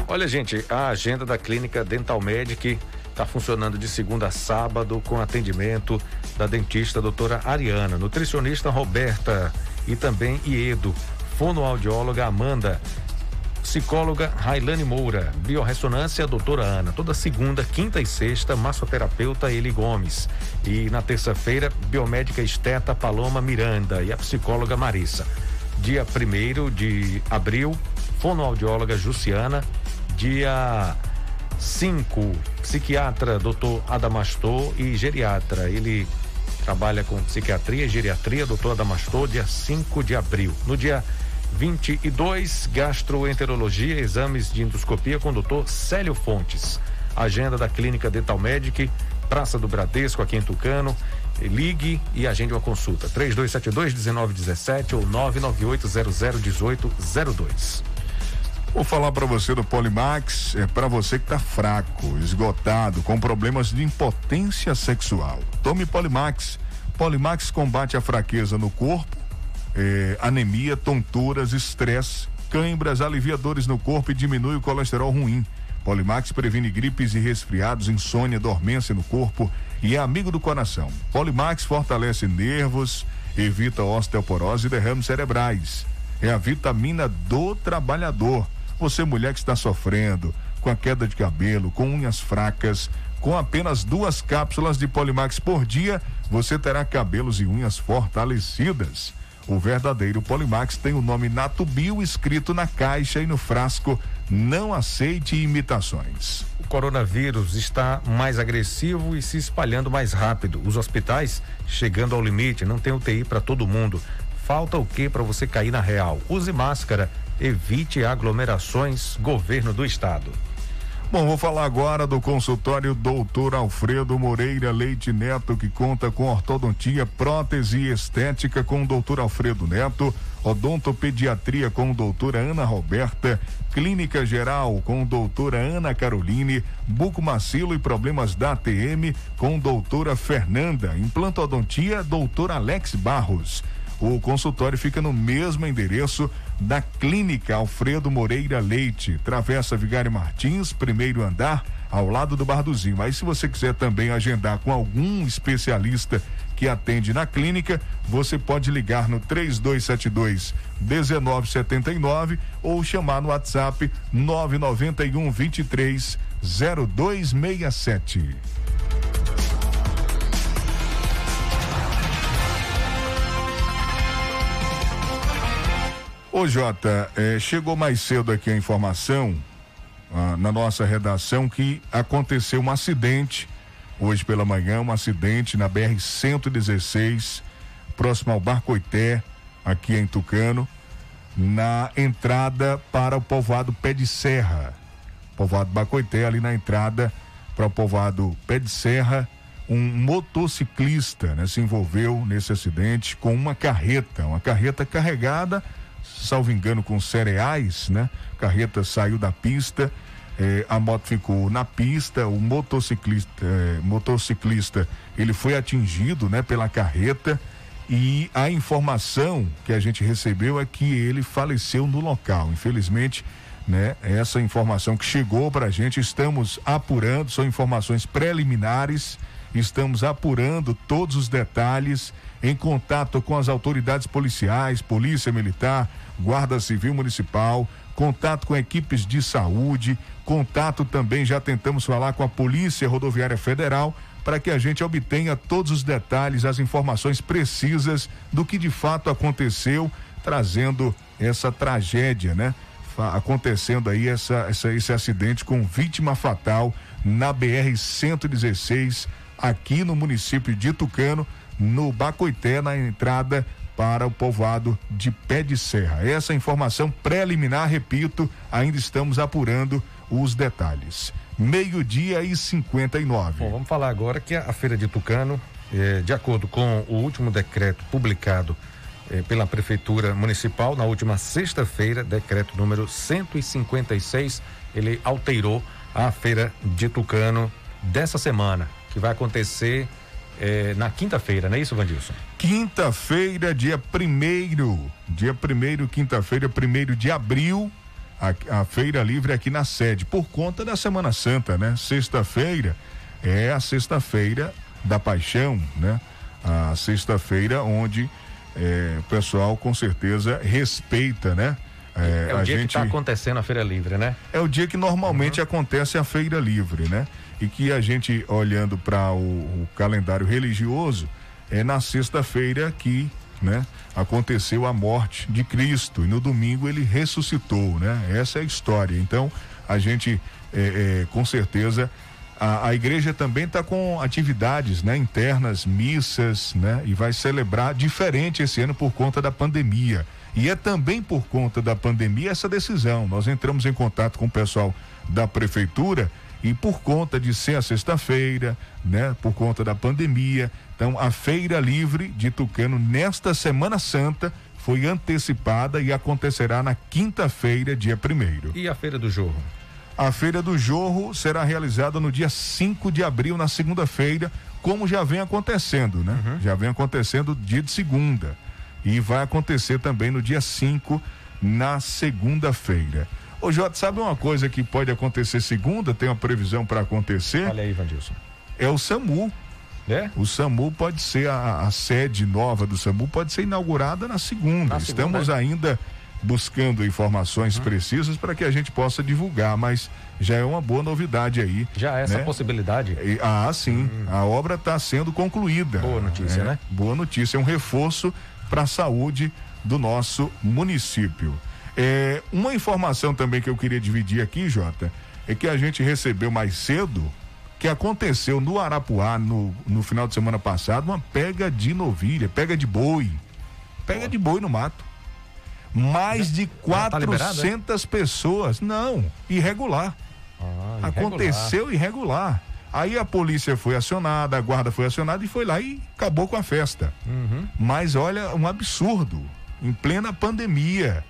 Olha, gente, a agenda da Clínica Dental Medic está funcionando de segunda a sábado com atendimento da dentista doutora Ariana, nutricionista Roberta e também Iedo, fonoaudióloga Amanda, psicóloga Railane Moura, biorressonância doutora Ana, toda segunda, quinta e sexta, massoterapeuta Eli Gomes e na terça-feira, biomédica esteta Paloma Miranda e a psicóloga Marissa. Dia 1 de abril, fonoaudióloga Jussiana, dia 5, psiquiatra doutor Adamastor e geriatra. Ele trabalha com psiquiatria e geriatria, doutor Adamastor, dia 5 de abril. No dia 22, gastroenterologia, exames de endoscopia com doutor Célio Fontes. Agenda da Clínica Dental Medic, Praça do Bradesco, aqui em Tucano. Ligue e agende uma consulta. 3272-1917 ou 998001802. Vou falar para você do Polimax, é para você que tá fraco, esgotado, com problemas de impotência sexual. Tome Polimax. Polimax combate a fraqueza no corpo, é, anemia, tonturas, estresse, cãibras, aliviadores no corpo e diminui o colesterol ruim. Polimax previne gripes e resfriados, insônia, dormência no corpo e é amigo do coração. Polimax fortalece nervos, evita osteoporose e derrames cerebrais. É a vitamina do trabalhador. Você, mulher que está sofrendo com a queda de cabelo, com unhas fracas, com apenas duas cápsulas de Polimax por dia, você terá cabelos e unhas fortalecidas. O verdadeiro Polimax tem o nome Natubio escrito na caixa e no frasco. Não aceite imitações. O coronavírus está mais agressivo e se espalhando mais rápido. Os hospitais chegando ao limite, não tem UTI para todo mundo. Falta o que para você cair na real? Use máscara, evite aglomerações. Governo do Estado. Bom, vou falar agora do consultório Doutor Alfredo Moreira Leite Neto, que conta com ortodontia, prótese e estética com o Doutor Alfredo Neto, odontopediatria com doutora Ana Roberta, clínica geral com doutora Ana Caroline, bucomacilo e problemas da ATM com doutora Fernanda, implantodontia, doutor Alex Barros. O consultório fica no mesmo endereço da Clínica Alfredo Moreira Leite, Travessa Vigário Martins, primeiro andar, ao lado do Barduzinho. Mas se você quiser também agendar com algum especialista que atende na clínica, você pode ligar no 3272 1979 ou chamar no WhatsApp 991 23 0267. Ô Jota, eh, chegou mais cedo aqui a informação ah, na nossa redação que aconteceu um acidente hoje pela manhã, um acidente na BR 116, próximo ao Barcoité, aqui em Tucano, na entrada para o povoado Pé de Serra. Povoado Barcoité, ali na entrada para o povoado Pé de Serra, um motociclista né, se envolveu nesse acidente com uma carreta, uma carreta carregada salvo engano, com cereais, né? Carreta saiu da pista, eh, a moto ficou na pista, o motociclista, eh, motociclista, ele foi atingido, né? Pela carreta e a informação que a gente recebeu é que ele faleceu no local. Infelizmente, né? Essa informação que chegou para a gente, estamos apurando, são informações preliminares, estamos apurando todos os detalhes em contato com as autoridades policiais, Polícia Militar, Guarda Civil Municipal, contato com equipes de saúde, contato também já tentamos falar com a Polícia Rodoviária Federal para que a gente obtenha todos os detalhes, as informações precisas do que de fato aconteceu, trazendo essa tragédia, né? Acontecendo aí essa, essa, esse acidente com vítima fatal na BR 116 aqui no município de Tucano, no Bacoité, na entrada para o povoado de Pé de Serra. Essa informação preliminar, repito, ainda estamos apurando os detalhes. Meio-dia e 59. Bom, vamos falar agora que a Feira de Tucano, eh, de acordo com o último decreto publicado eh, pela Prefeitura Municipal, na última sexta-feira, decreto número 156, ele alterou a Feira de Tucano dessa semana, que vai acontecer é, na quinta-feira, não é isso, Vandilson? Quinta-feira, dia primeiro, dia primeiro, quinta-feira, primeiro de abril, a, a, feira livre aqui na sede, por conta da Semana Santa, né? Sexta-feira é a sexta-feira da paixão, né? A sexta-feira onde é, o pessoal com certeza respeita, né? É, é o dia gente... que está acontecendo a feira livre, né? É o dia que normalmente uhum. acontece a feira livre, né? e que a gente, olhando para o, o, calendário religioso, é na sexta-feira que né, aconteceu a morte de Cristo e no domingo ele ressuscitou, né? Essa é a história. Então, a gente, é, é, com certeza, a, a igreja também está com atividades né, internas, missas, né? E vai celebrar diferente esse ano por conta da pandemia. E é também por conta da pandemia essa decisão. Nós entramos em contato com o pessoal da prefeitura e por conta de ser a sexta-feira, né, por conta da pandemia, então a feira livre de Tucano nesta Semana Santa foi antecipada e acontecerá na quinta-feira, dia primeiro. E a feira do Jorro? A feira do Jorro será realizada no dia 5 de abril, na segunda-feira, como já vem acontecendo, né? Uhum. Já vem acontecendo dia de segunda. E vai acontecer também no dia 5, na segunda-feira. Ô Jota, sabe uma coisa que pode acontecer segunda? Tem uma previsão para acontecer? Olha aí, Vandilson. É o SAMU. É? O SAMU pode ser a, a, sede nova do SAMU pode ser inaugurada na segunda. Na Estamos segunda, é? ainda buscando informações uhum. precisas para que a gente possa divulgar, mas já é uma boa novidade aí. Já é essa né? possibilidade? E, ah, sim. Uhum. A obra está sendo concluída. Boa notícia, é, né? Boa notícia, é um reforço para a saúde do nosso município. É, uma informação também que eu queria dividir aqui, Jota, é que a gente recebeu mais cedo que aconteceu no Arapuá no, no final de semana passado uma pega de novilha, pega de boi. Pega de boi no mato. Mais de 400 tá é? pessoas. Não, irregular. Ah, Aconteceu irregular. Aí a polícia foi acionada, a guarda foi acionada e foi lá e acabou com a festa. Uhum. Mas olha, um absurdo. Em plena pandemia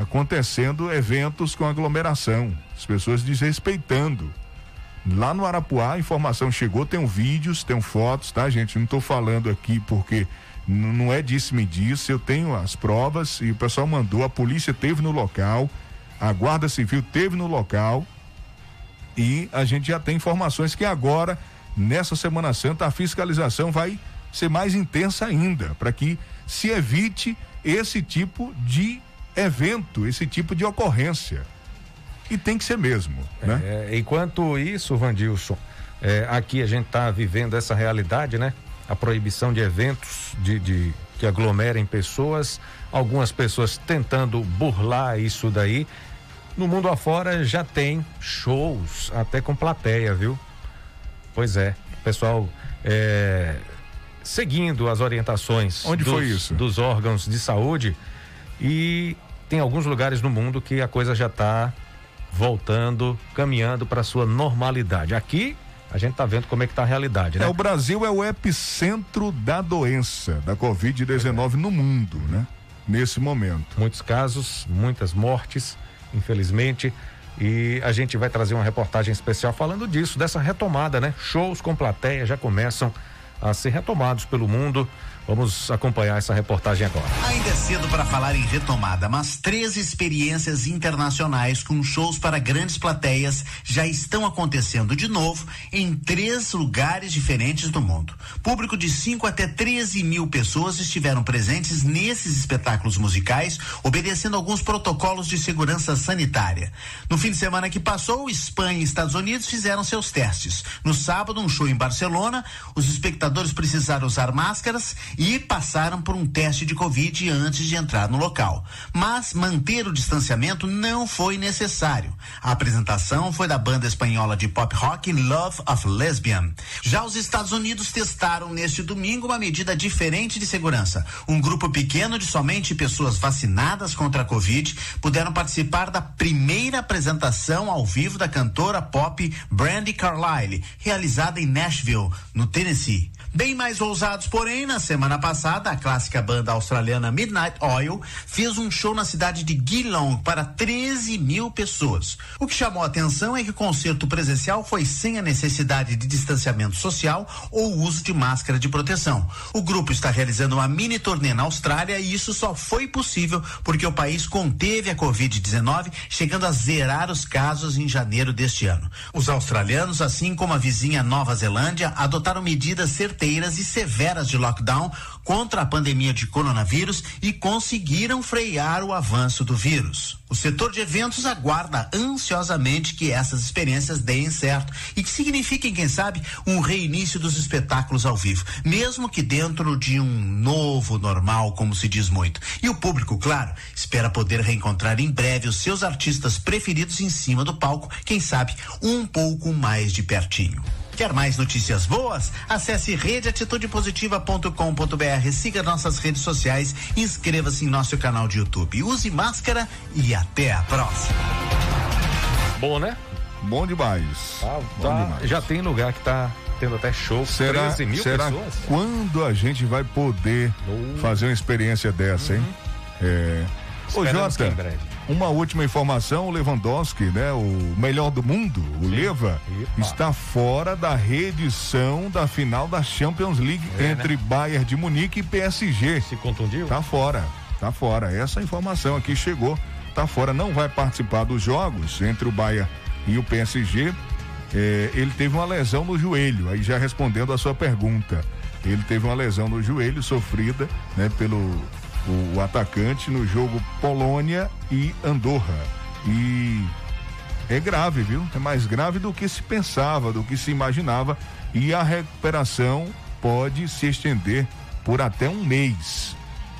acontecendo eventos com aglomeração, as pessoas desrespeitando. Lá no Arapuá, a informação chegou, tem vídeos, tem fotos, tá, gente? Não estou falando aqui porque não é disse-me disso, eu tenho as provas e o pessoal mandou, a polícia teve no local, a Guarda Civil teve no local e a gente já tem informações que agora, nessa Semana Santa, a fiscalização vai ser mais intensa ainda, para que se evite esse tipo de evento, esse tipo de ocorrência. E tem que ser mesmo, né? É, enquanto isso, Vandilson, é, aqui a gente está vivendo essa realidade, né? A proibição de eventos de, de que aglomerem pessoas, algumas pessoas tentando burlar isso daí. No mundo afora já tem shows, até com plateia, viu? Pois é, pessoal é, seguindo as orientações Onde dos, foi isso? dos órgãos de saúde e tem alguns lugares no mundo que a coisa já está voltando, caminhando para sua normalidade. Aqui a gente está vendo como é que está a realidade, né? É, o Brasil é o epicentro da doença, da Covid-19 no mundo, né? nesse momento. Muitos casos, muitas mortes, infelizmente. E a gente vai trazer uma reportagem especial falando disso, dessa retomada, né? Shows com plateia já começam a ser retomados pelo mundo. Vamos acompanhar essa reportagem agora. Ainda é cedo para falar em retomada, mas três experiências internacionais com shows para grandes plateias já estão acontecendo de novo em três lugares diferentes do mundo. Público de 5 até 13 mil pessoas estiveram presentes nesses espetáculos musicais, obedecendo alguns protocolos de segurança sanitária. No fim de semana que passou, Espanha e Estados Unidos fizeram seus testes. No sábado, um show em Barcelona, os espectadores precisaram usar máscaras e passaram por um teste de Covid antes de entrar no local. Mas manter o distanciamento não foi necessário. A apresentação foi da banda espanhola de pop rock Love of Lesbian. Já os Estados Unidos testaram neste domingo uma medida diferente de segurança. Um grupo pequeno de somente pessoas vacinadas contra a Covid puderam participar da primeira apresentação ao vivo da cantora pop Brandy Carlile, realizada em Nashville, no Tennessee. Bem mais ousados, porém, na semana passada, a clássica banda australiana Midnight Oil fez um show na cidade de Geelong para 13 mil pessoas. O que chamou a atenção é que o concerto presencial foi sem a necessidade de distanciamento social ou uso de máscara de proteção. O grupo está realizando uma mini turnê na Austrália e isso só foi possível porque o país conteve a Covid-19, chegando a zerar os casos em janeiro deste ano. Os australianos, assim como a vizinha Nova Zelândia, adotaram medidas certeiras e severas de lockdown contra a pandemia de coronavírus e conseguiram frear o avanço do vírus. O setor de eventos aguarda ansiosamente que essas experiências deem certo e que signifiquem, quem sabe, um reinício dos espetáculos ao vivo, mesmo que dentro de um novo normal, como se diz muito. E o público, claro, espera poder reencontrar em breve os seus artistas preferidos em cima do palco, quem sabe, um pouco mais de pertinho. Quer mais notícias boas? Acesse redeatitudepositiva.com.br, siga nossas redes sociais, inscreva-se em nosso canal de YouTube. Use máscara e até a próxima. Bom, né? Bom demais. Tá, Bom tá, demais. já tem lugar que tá tendo até show, Será, 13 mil será pessoas. quando a gente vai poder fazer uma experiência dessa, hein? É. Ô, Uhum. Esperamos que Jota, em breve. Uma última informação, o Lewandowski, né? O melhor do mundo, o Leva, está fora da reedição da final da Champions League É, entre Bayern de Munique e PSG. Se contundiu? Tá fora, tá fora. Essa informação aqui chegou, tá fora, não vai participar dos jogos entre o Bayern e o PSG. É, ele teve uma lesão no joelho, aí já respondendo a sua pergunta. Ele teve uma lesão no joelho sofrida, né, pelo o, atacante no jogo Polônia e Andorra. E é grave, viu? É mais grave do que se pensava, do que se imaginava. E a recuperação pode se estender por até um mês.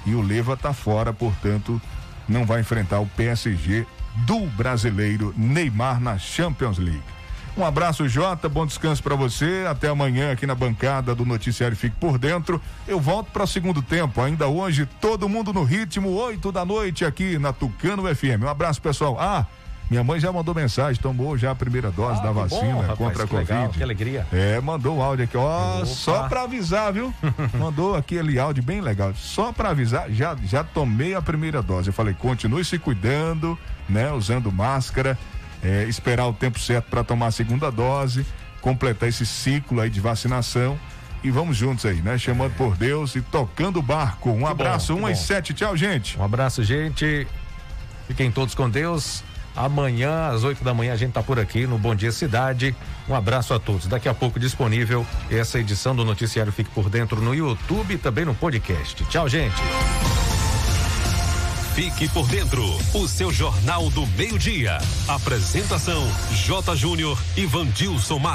E o Leva tá fora, portanto, não vai enfrentar o PSG do brasileiro Neymar na Champions League. Um abraço, Jota. Bom descanso para você. Até amanhã aqui na bancada do Noticiário Fique por Dentro. Eu volto para o segundo tempo. Ainda hoje, todo mundo no ritmo, 8 da noite aqui na Tucano FM. Um abraço, pessoal. Ah, minha mãe já mandou mensagem, tomou já a primeira dose da Ah, bom, vacina rapaz, contra a que legal, Covid. que alegria. É, mandou o áudio aqui, ó, Opa. só para avisar, viu? mandou aquele áudio bem legal. Só para avisar, já já tomei a primeira dose. Eu falei, continue se cuidando, né, usando máscara, é, esperar o tempo certo para tomar a segunda dose, completar esse ciclo aí de vacinação. E vamos juntos aí, né? Chamando por Deus e tocando o barco. Um Que abraço, bom, que um às bom. sete. Tchau, gente. Um abraço, gente. Fiquem todos com Deus. Amanhã, às 8 da manhã, a gente tá por aqui no Bom Dia Cidade. Um abraço a todos. Daqui a pouco disponível essa edição do Noticiário Fique por Dentro no YouTube e também no podcast. Tchau, gente. Fique por dentro, o seu Jornal do Meio-Dia. Apresentação: J. Júnior e Vandilson Matos.